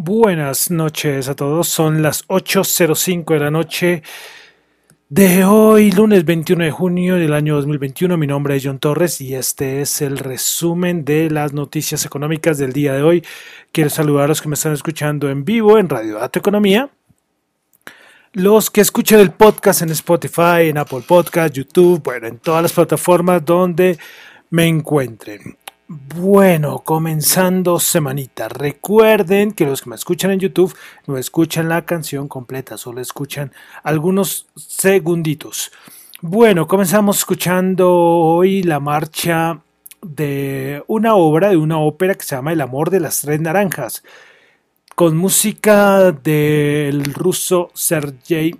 Buenas noches a todos, son las 8.05 de la noche de hoy, lunes 21 de junio del año 2021. Mi nombre es John Torres y este es el resumen de las noticias económicas del día de hoy. Quiero saludar a los que me están escuchando en vivo en Radio Dato Economía, los que escuchan el podcast en Spotify, en Apple Podcast, YouTube, bueno, en todas las plataformas donde me encuentren. Bueno, comenzando semanita. Recuerden que los que me escuchan en YouTube no escuchan la canción completa, solo escuchan algunos segunditos. Bueno, comenzamos escuchando hoy la marcha de una obra, de una ópera que se llama El amor de las tres naranjas, con música del ruso Sergei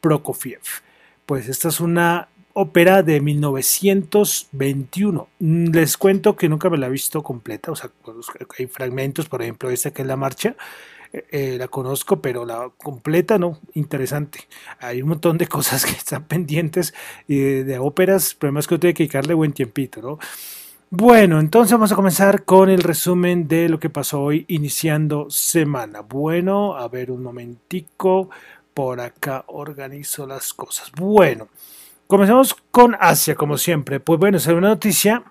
Prokofiev. Pues esta es una ópera de 1921. Mm, les cuento que nunca me la he visto completa, o sea, hay fragmentos, por ejemplo, esta que es la marcha, eh, eh, la conozco, pero la completa no, interesante. Hay un montón de cosas que están pendientes de, de óperas, pero además que tengo que dedicarle buen tiempito, ¿no? Bueno, entonces vamos a comenzar con el resumen de lo que pasó hoy iniciando semana. Bueno, a ver un momentico, por acá organizo las cosas. Bueno. Comencemos con Asia, como siempre. Pues bueno, es una noticia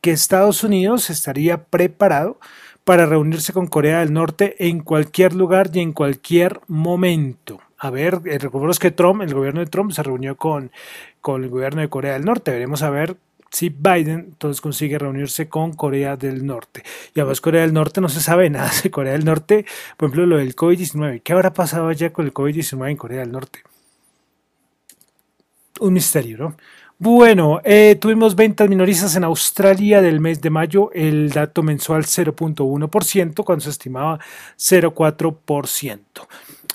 que Estados Unidos estaría preparado para reunirse con Corea del Norte en cualquier lugar y en cualquier momento. A ver, eh, recordemos que Trump, el gobierno de Trump, se reunió con, con el gobierno de Corea del Norte. Veremos a ver si Biden entonces consigue reunirse con Corea del Norte. Y además Corea del Norte no se sabe nada de Corea del Norte, por ejemplo, lo del COVID-19. ¿Qué habrá pasado allá con el COVID-19 en Corea del Norte? Un misterio, ¿no? Bueno, eh, tuvimos ventas minoristas en Australia del mes de mayo, el dato mensual 0.1%, cuando se estimaba 0.4%.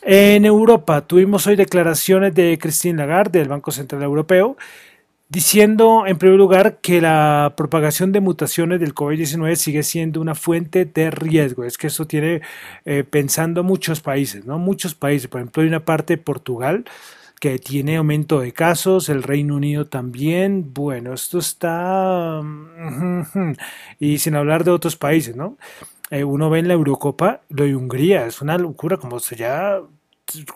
En Europa tuvimos hoy declaraciones de Christine Lagarde del Banco Central Europeo, diciendo en primer lugar que la propagación de mutaciones del COVID-19 sigue siendo una fuente de riesgo. Es que eso tiene eh, pensando muchos países, ¿no? Muchos países, por ejemplo, hay una parte de Portugal que tiene aumento de casos, el Reino Unido también. Bueno, esto está... Y sin hablar de otros países, ¿no? Eh, uno ve en la Eurocopa lo de Hungría, es una locura, como se ya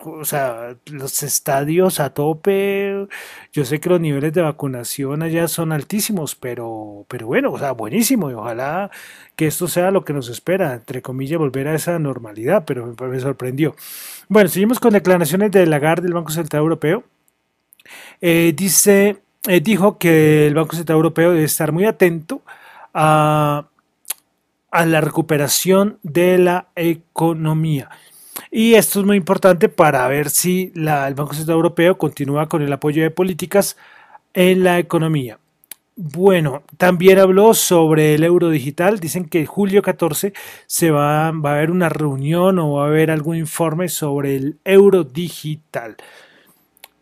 o sea, los estadios a tope. Yo sé que los niveles de vacunación allá son altísimos, pero, pero bueno, o sea, buenísimo. Y ojalá que esto sea lo que nos espera, entre comillas, volver a esa normalidad, pero me, sorprendió. Bueno, seguimos con declaraciones de Lagarde del Banco Central Europeo. Eh, dice, eh, dijo que el Banco Central Europeo debe estar muy atento a, a la recuperación de la economía. Y esto es muy importante para ver si el Banco Central Europeo continúa con el apoyo de políticas en la economía. Bueno, también habló sobre el euro digital. Dicen que julio 14 se va, va a haber una reunión o va a haber algún informe sobre el euro digital.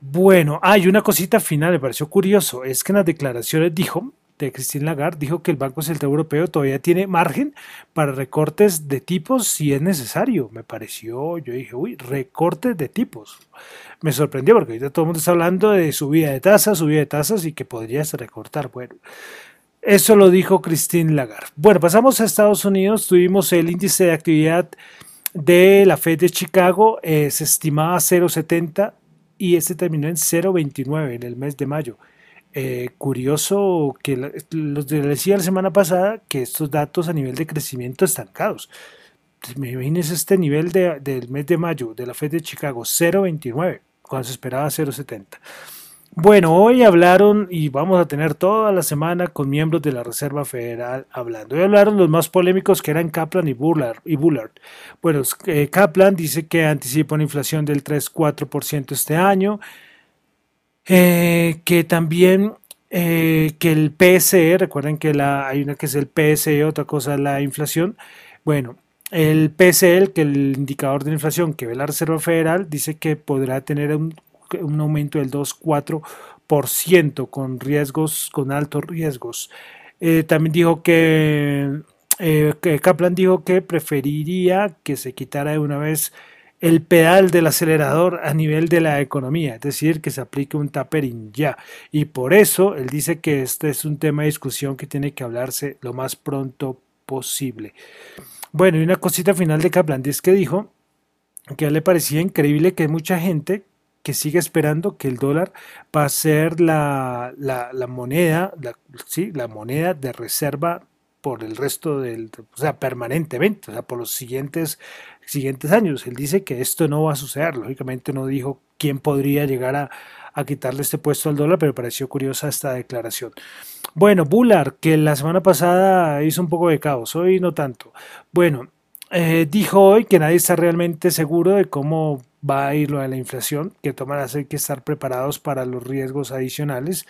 Bueno, hay una cosita final, me pareció curioso, es que en las declaraciones dijo de Christine Lagarde, dijo que el Banco Central Europeo todavía tiene margen para recortes de tipos si es necesario. Me pareció, yo dije, uy, recortes de tipos. Me sorprendió porque ahorita todo el mundo está hablando de subida de tasas, subida de tasas y que podrías recortar. Bueno, eso lo dijo Christine Lagarde. Bueno, pasamos a Estados Unidos. Tuvimos el índice de actividad de la Fed de Chicago. Eh, se estimaba 0,70 y este terminó en 0,29 en el mes de mayo. Eh, curioso que los decía la semana pasada que estos datos a nivel de crecimiento estancados. Me imagines este nivel del mes de mayo de la Fed de Chicago, 0,29, cuando se esperaba 0,70. Bueno, hoy hablaron y vamos a tener toda la semana con miembros de la Reserva Federal hablando. Hoy hablaron los más polémicos que eran Kaplan y Bullard. Y Bullard. Bueno, eh, Kaplan dice que anticipa una inflación del 3-4% este año, eh, que también eh, que el PSE, recuerden que la, hay una que es el PSE, otra cosa la inflación. Bueno, el PSE, que el indicador de inflación que ve la Reserva Federal, dice que podrá tener un un aumento del 2,4% con riesgos, con altos riesgos. Eh, también dijo eh, que, Kaplan dijo que preferiría que se quitara de una vez el pedal del acelerador a nivel de la economía, es decir, que se aplique un tapering ya. Y por eso él dice que este es un tema de discusión que tiene que hablarse lo más pronto posible. Bueno, y una cosita final de Kaplan es que dijo que le parecía increíble que mucha gente que sigue esperando que el dólar va a ser la, moneda, la, sí, la moneda de reserva por el resto del, o sea, permanentemente, o sea, por los siguientes, siguientes años. Él dice que esto no va a suceder, lógicamente no dijo quién podría llegar a, a quitarle este puesto al dólar, pero pareció curiosa esta declaración. Bueno, Bullard, que la semana pasada hizo un poco de caos, hoy no tanto. Bueno, eh, dijo hoy que nadie está realmente seguro de cómo va a ir lo de la inflación, que tomarás hay que estar preparados para los riesgos adicionales.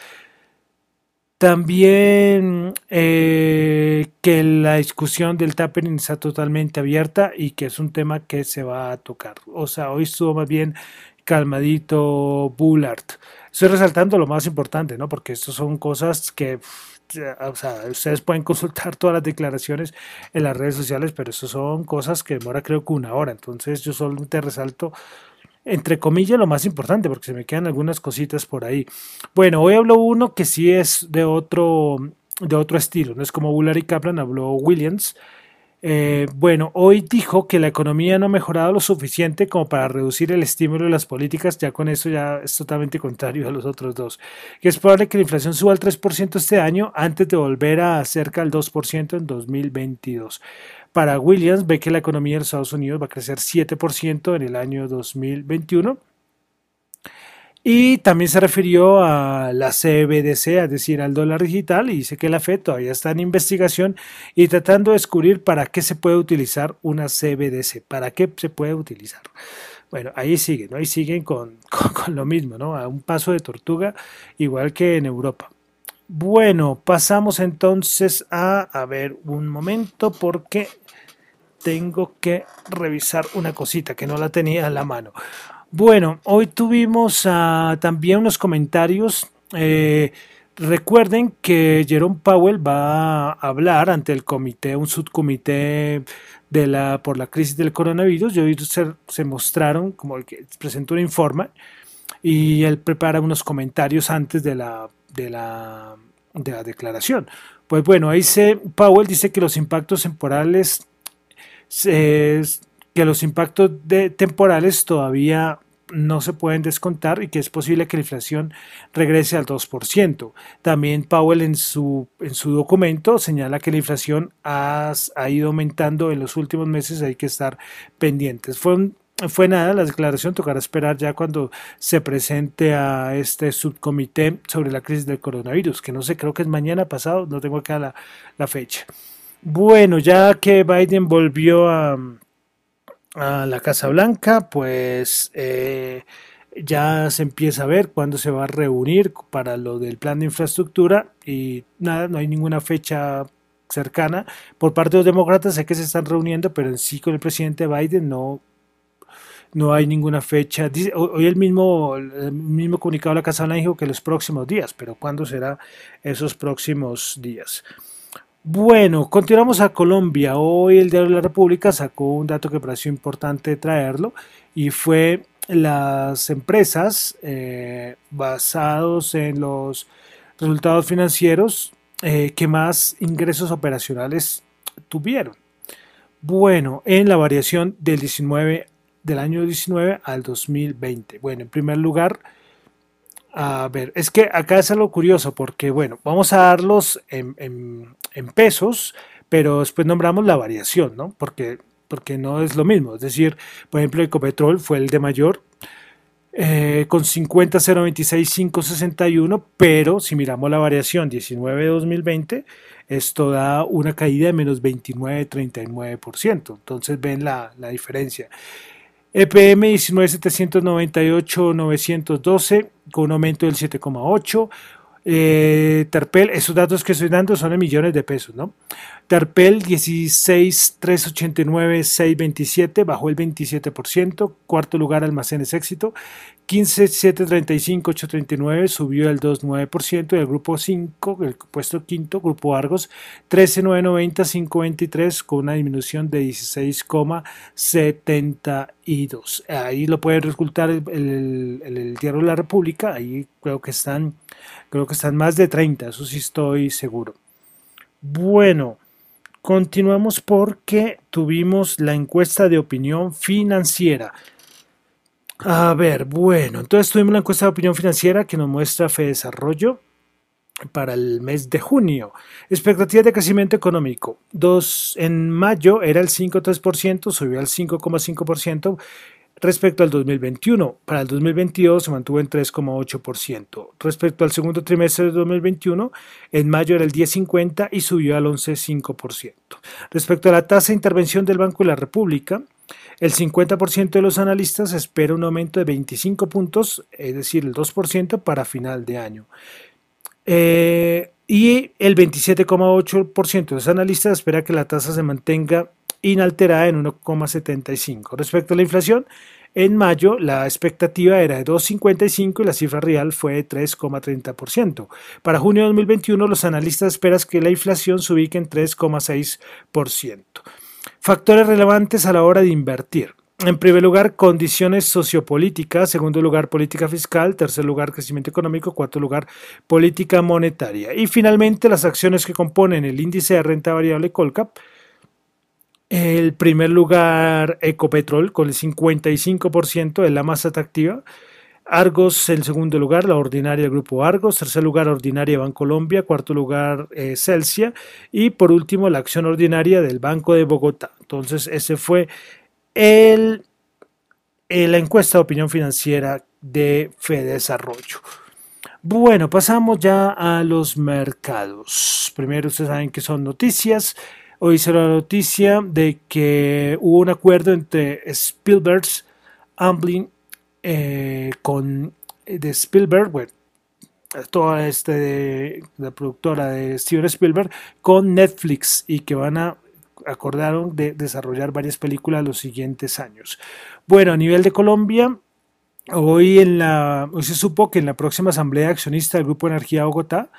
También eh, que la discusión del tapering está totalmente abierta y que es un tema que se va a tocar. O sea, hoy estuvo más bien calmadito Bullard. Estoy resaltando lo más importante, ¿no? Porque estas son cosas que o sea, ustedes pueden consultar todas las declaraciones en las redes sociales, pero eso son cosas que demora creo que una hora. Entonces yo solamente resalto entre comillas lo más importante porque se me quedan algunas cositas por ahí. Bueno, hoy hablo uno que sí es de otro de otro estilo, no es como Bullard y Kaplan, habló Williams eh, bueno, hoy dijo que la economía no ha mejorado lo suficiente como para reducir el estímulo de las políticas, ya con eso ya es totalmente contrario a los otros dos. Que es probable que la inflación suba al 3% este año antes de volver a cerca del 2% en 2022. Para Williams ve que la economía de los Estados Unidos va a crecer 7% en el año 2021 y también se refirió a la CBDC, es decir, al dólar digital, y dice que la FED todavía está en investigación y tratando de descubrir para qué se puede utilizar una CBDC, para qué se puede utilizar. Bueno, ahí siguen, ¿no? ahí siguen con, con, lo mismo, ¿no? A un paso de tortuga, igual que en Europa. Bueno, pasamos entonces a, a ver un momento porque tengo que revisar una cosita que no la tenía en la mano. Bueno, hoy tuvimos uh, también unos comentarios. Eh, recuerden que Jerome Powell va a hablar ante el comité, un subcomité de la, por la crisis del coronavirus. Y hoy se, mostraron, como el que presentó un informe, y él prepara unos comentarios antes de la, de la, de la declaración. Pues bueno, ahí se, Powell dice que los impactos temporales se, que los impactos temporales todavía no se pueden descontar y que es posible que la inflación regrese al 2%. También Powell en su, en su documento señala que la inflación ha, ha ido aumentando en los últimos meses, hay que estar pendientes. Fue, fue nada, la declaración tocará esperar ya cuando se presente a este subcomité sobre la crisis del coronavirus, que no sé, creo que es mañana pasado, no tengo acá la, la fecha. Bueno, ya que Biden volvió a a la Casa Blanca, pues eh, ya se empieza a ver cuándo se va a reunir para lo del plan de infraestructura y nada, no hay ninguna fecha cercana. Por parte de los demócratas sé que se están reuniendo, pero en sí con el presidente Biden no, no hay ninguna fecha. hoy el mismo, el mismo comunicado de la Casa Blanca dijo que los próximos días, pero ¿cuándo será esos próximos días? Bueno, continuamos a Colombia. Hoy el Diario de la República sacó un dato que pareció importante traerlo y fue las empresas eh, basados en los resultados financieros eh, que más ingresos operacionales tuvieron. Bueno, en la variación del 19 del año 19 al 2020. Bueno, en primer lugar, a ver, es que acá es algo curioso porque, bueno, vamos a darlos en, pesos, pero después nombramos la variación, ¿no? Porque, porque no es lo mismo. Es decir, por ejemplo, Ecopetrol fue el de mayor eh, con 50, 026, 561, pero si miramos la variación 19-2020, esto da una caída de menos 29-39%. Entonces ven la, la diferencia. EPM 19798-912 con un aumento del 7,8. Eh, Terpel, esos datos que estoy dando son en millones de pesos, ¿no? Terpel 16,389,627, bajó el 27%. Cuarto lugar, Almacenes Éxito 15,735,839, subió el 2,9%. Y el grupo 5, el puesto quinto, Grupo Argos 13,990,523, con una disminución de 16,72. Ahí lo puede resultar el, el, el la República, ahí creo que están, creo que están más de 30, eso sí estoy seguro. Bueno. Continuamos porque tuvimos la encuesta de opinión financiera. A ver, bueno, entonces tuvimos la encuesta de opinión financiera que nos muestra Fe Desarrollo para el mes de junio. Expectativas de crecimiento económico. Dos, en mayo era el 5,3%, subió al 5,5%. Respecto al 2021, para el 2022 se mantuvo en 3,8%. Respecto al segundo trimestre de 2021, en mayo era el 10,50 y subió al 11,5%. Respecto a la tasa de intervención del Banco de la República, el 50% de los analistas espera un aumento de 25 puntos, es decir, el 2% para final de año. Eh, y el 27,8% de los analistas espera que la tasa se mantenga inalterada en 1,75. Respecto a la inflación, en mayo la expectativa era de 2,55 y la cifra real fue de 3,30%. Para junio de 2021 los analistas esperan que la inflación se ubique en 3,6%. Factores relevantes a la hora de invertir. En primer lugar, condiciones sociopolíticas. Segundo lugar, política fiscal. Tercer lugar, crecimiento económico. Cuarto lugar, política monetaria. Y finalmente, las acciones que componen el índice de renta variable Colcap el primer lugar, Ecopetrol, con el 55% es la más atractiva. Argos en segundo lugar, la ordinaria grupo Argos, tercer lugar ordinaria Bancolombia, cuarto lugar eh, Celsia y por último la acción ordinaria del Banco de Bogotá. Entonces ese fue el, eh, la encuesta de opinión financiera de Fedesarrollo. Bueno, pasamos ya a los mercados. Primero ustedes saben que son noticias. Hoy será la noticia de que hubo un acuerdo entre Spielberg's Amblin eh, con de Spielberg, bueno, toda este la productora de Steven Spielberg con Netflix y que van a acordaron de desarrollar varias películas los siguientes años. Bueno, a nivel de Colombia, hoy en la hoy se supo que en la próxima asamblea accionista del Grupo Energía Bogotá,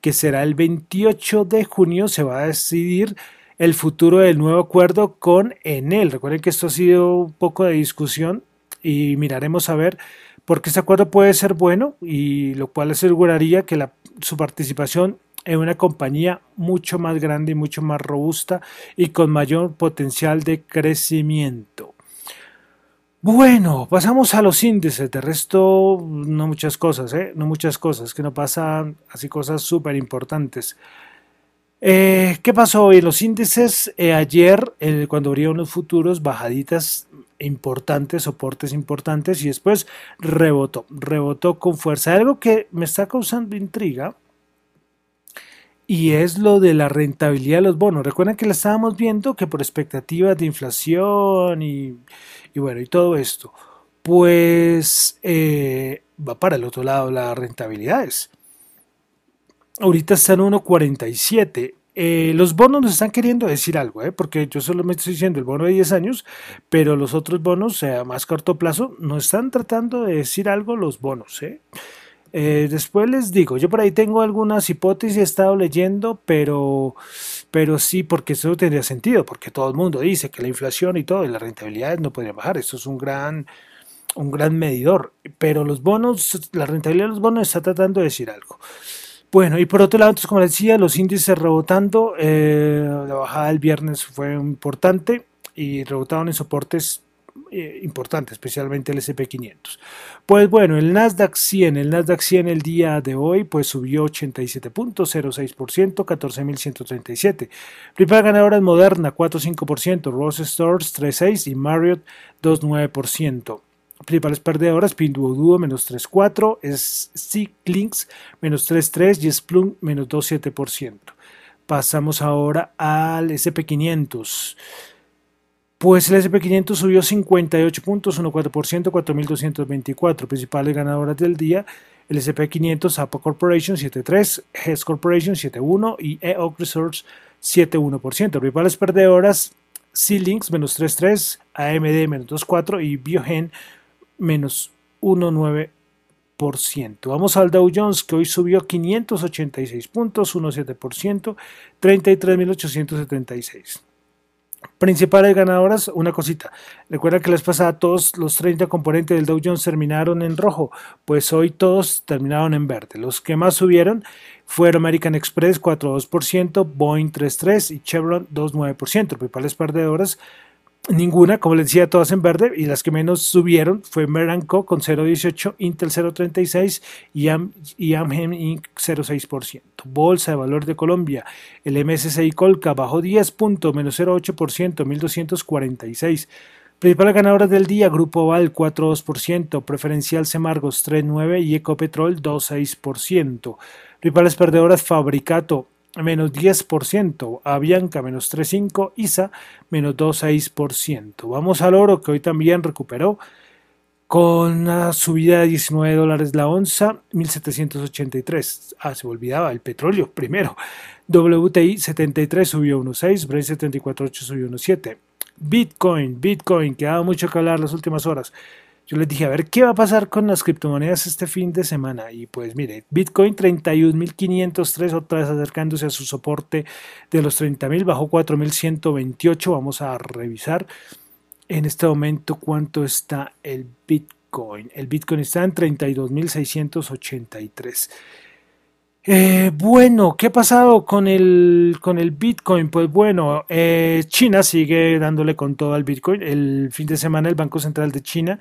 que será el 28 de junio, se va a decidir el futuro del nuevo acuerdo con Enel. Recuerden que esto ha sido un poco de discusión y miraremos a ver por qué este acuerdo puede ser bueno y lo cual aseguraría que su participación en una compañía mucho más grande y mucho más robusta y con mayor potencial de crecimiento. Bueno, pasamos a los índices. De resto, no muchas cosas, ¿eh? No muchas cosas, que no pasan así cosas súper importantes. Eh, ¿Qué pasó hoy? Los índices eh, ayer, cuando abrieron los futuros, bajaditas importantes, soportes importantes y después rebotó, rebotó con fuerza. Algo que me está causando intriga y es lo de la rentabilidad de los bonos. Recuerden que la estábamos viendo que por expectativas de inflación y, bueno, y todo esto, pues eh, va para el otro lado las rentabilidades. Ahorita está en 1.47 eh, los bonos nos están queriendo decir algo, ¿eh? porque yo solo me estoy diciendo el bono de 10 años, pero los otros bonos, sea a más corto plazo, nos están tratando de decir algo los bonos. ¿eh? Eh, después les digo, yo por ahí tengo algunas hipótesis, he estado leyendo, pero, pero sí, porque eso tendría sentido, porque todo el mundo dice que la inflación y todo, y las rentabilidades no podrían bajar, eso es un gran, un gran medidor, pero los bonos, la rentabilidad de los bonos está tratando de decir algo. Bueno, y por otro lado, entonces, como decía, los índices rebotando, eh, la bajada del viernes fue importante y rebotaron en soportes eh, importantes, especialmente el SP500. Pues bueno, el Nasdaq 100, el Nasdaq 100 el día de hoy, pues subió 87.06%, 14.137. Principal ganadora es Moderna, 4.5%, Rose Stores 3.6% y Marriott 2.9% principales perdedoras, Pinduoduo menos 3,4, Links menos 3,3 y Splunk menos 2,7%. Pasamos ahora al SP500. Pues el SP500 subió 58 puntos, 1,4%, 4.224. Principales ganadoras del día, el SP500, Apple Corporation 7,3, Hess Corporation 7,1 y EOC Research 7,1%. Principales perdedoras, C-Links menos 3,3, AMD menos 2,4 y Biogen menos 1,9%. Vamos al Dow Jones que hoy subió 586 puntos, 1,7%, 33.876. Principales ganadoras, una cosita. Recuerda que la vez pasada todos los 30 componentes del Dow Jones terminaron en rojo, pues hoy todos terminaron en verde. Los que más subieron fueron American Express 4,2%, Boeing 3,3% y Chevron 2,9%. Principales perdedoras, Ninguna, como les decía, todas en verde y las que menos subieron fue Meranco con 0.18, Intel 0.36 y, Am y Amgen Inc. 0.6%. Bolsa de Valor de Colombia, el MSCI Colca bajó 10 puntos, menos 0.8%, 1.246. Principales ganadoras del día, Grupo Val 4.2%, Preferencial Semargos 3.9% y Ecopetrol 2.6%. Principales perdedoras, Fabricato menos 10%, Avianca menos 3,5%, ISA menos 2,6%. Vamos al oro que hoy también recuperó con una subida de 19 dólares la onza, 1783. Ah, se me olvidaba, el petróleo primero. WTI 73 subió 1,6, Brent 74,8 subió 1,7. Bitcoin, Bitcoin, que ha dado mucho que hablar las últimas horas. Yo les dije, a ver, ¿qué va a pasar con las criptomonedas este fin de semana? Y pues mire, Bitcoin 31.503, otra vez acercándose a su soporte de los 30.000, bajó 4.128. Vamos a revisar en este momento cuánto está el Bitcoin. El Bitcoin está en 32.683. Eh, bueno, ¿qué ha pasado con el, con el Bitcoin? Pues bueno, eh, China sigue dándole con todo al Bitcoin. El fin de semana el Banco Central de China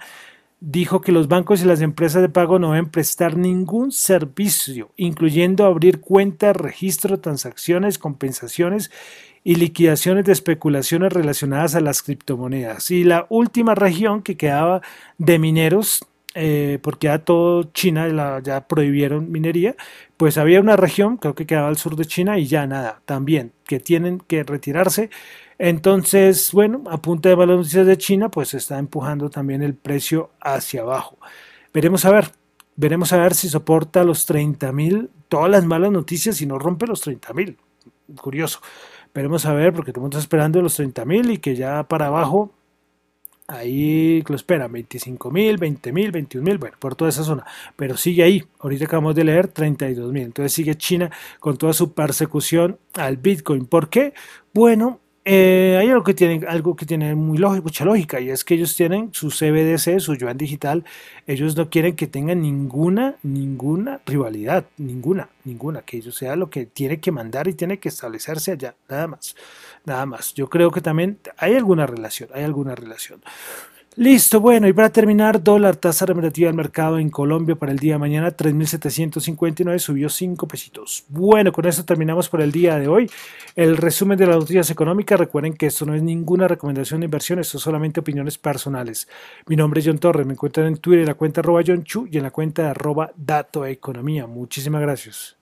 dijo que los bancos y las empresas de pago no deben prestar ningún servicio, incluyendo abrir cuentas, registro, transacciones, compensaciones y liquidaciones de especulaciones relacionadas a las criptomonedas. Y la última región que quedaba de mineros, eh, porque ya todo China ya prohibieron minería, pues había una región, creo que quedaba al sur de China y ya nada, también, que tienen que retirarse entonces, bueno, a punta de malas noticias de China, pues está empujando también el precio hacia abajo. Veremos a ver, veremos a ver si soporta los 30 mil, todas las malas noticias y no rompe los 30 mil. Curioso. Veremos a ver, porque todo el mundo está esperando los 30 mil y que ya para abajo, ahí lo espera, 25 mil, 20 mil, 21 mil, bueno, por toda esa zona. Pero sigue ahí, ahorita acabamos de leer 32 mil. Entonces sigue China con toda su persecución al Bitcoin. ¿Por qué? Bueno, eh, hay algo que tiene, algo que tiene muy lógica, mucha lógica y es que ellos tienen su CBDC, su yuan digital, ellos no quieren que tengan ninguna, ninguna rivalidad, ninguna, ninguna, que ellos sea lo que tiene que mandar y tiene que establecerse allá, nada más, nada más. Yo creo que también hay alguna relación, hay alguna relación. Listo, bueno, y para terminar, dólar tasa relativa al mercado en Colombia para el día de mañana, 3.759, subió 5 pesitos. Bueno, con eso terminamos por el día de hoy. El resumen de las noticias económicas, recuerden que esto no es ninguna recomendación de inversión, esto es solamente opiniones personales. Mi nombre es John Torres, me encuentran en Twitter en la cuenta arroba John Chu y en la cuenta arroba Dato Economía. Muchísimas gracias.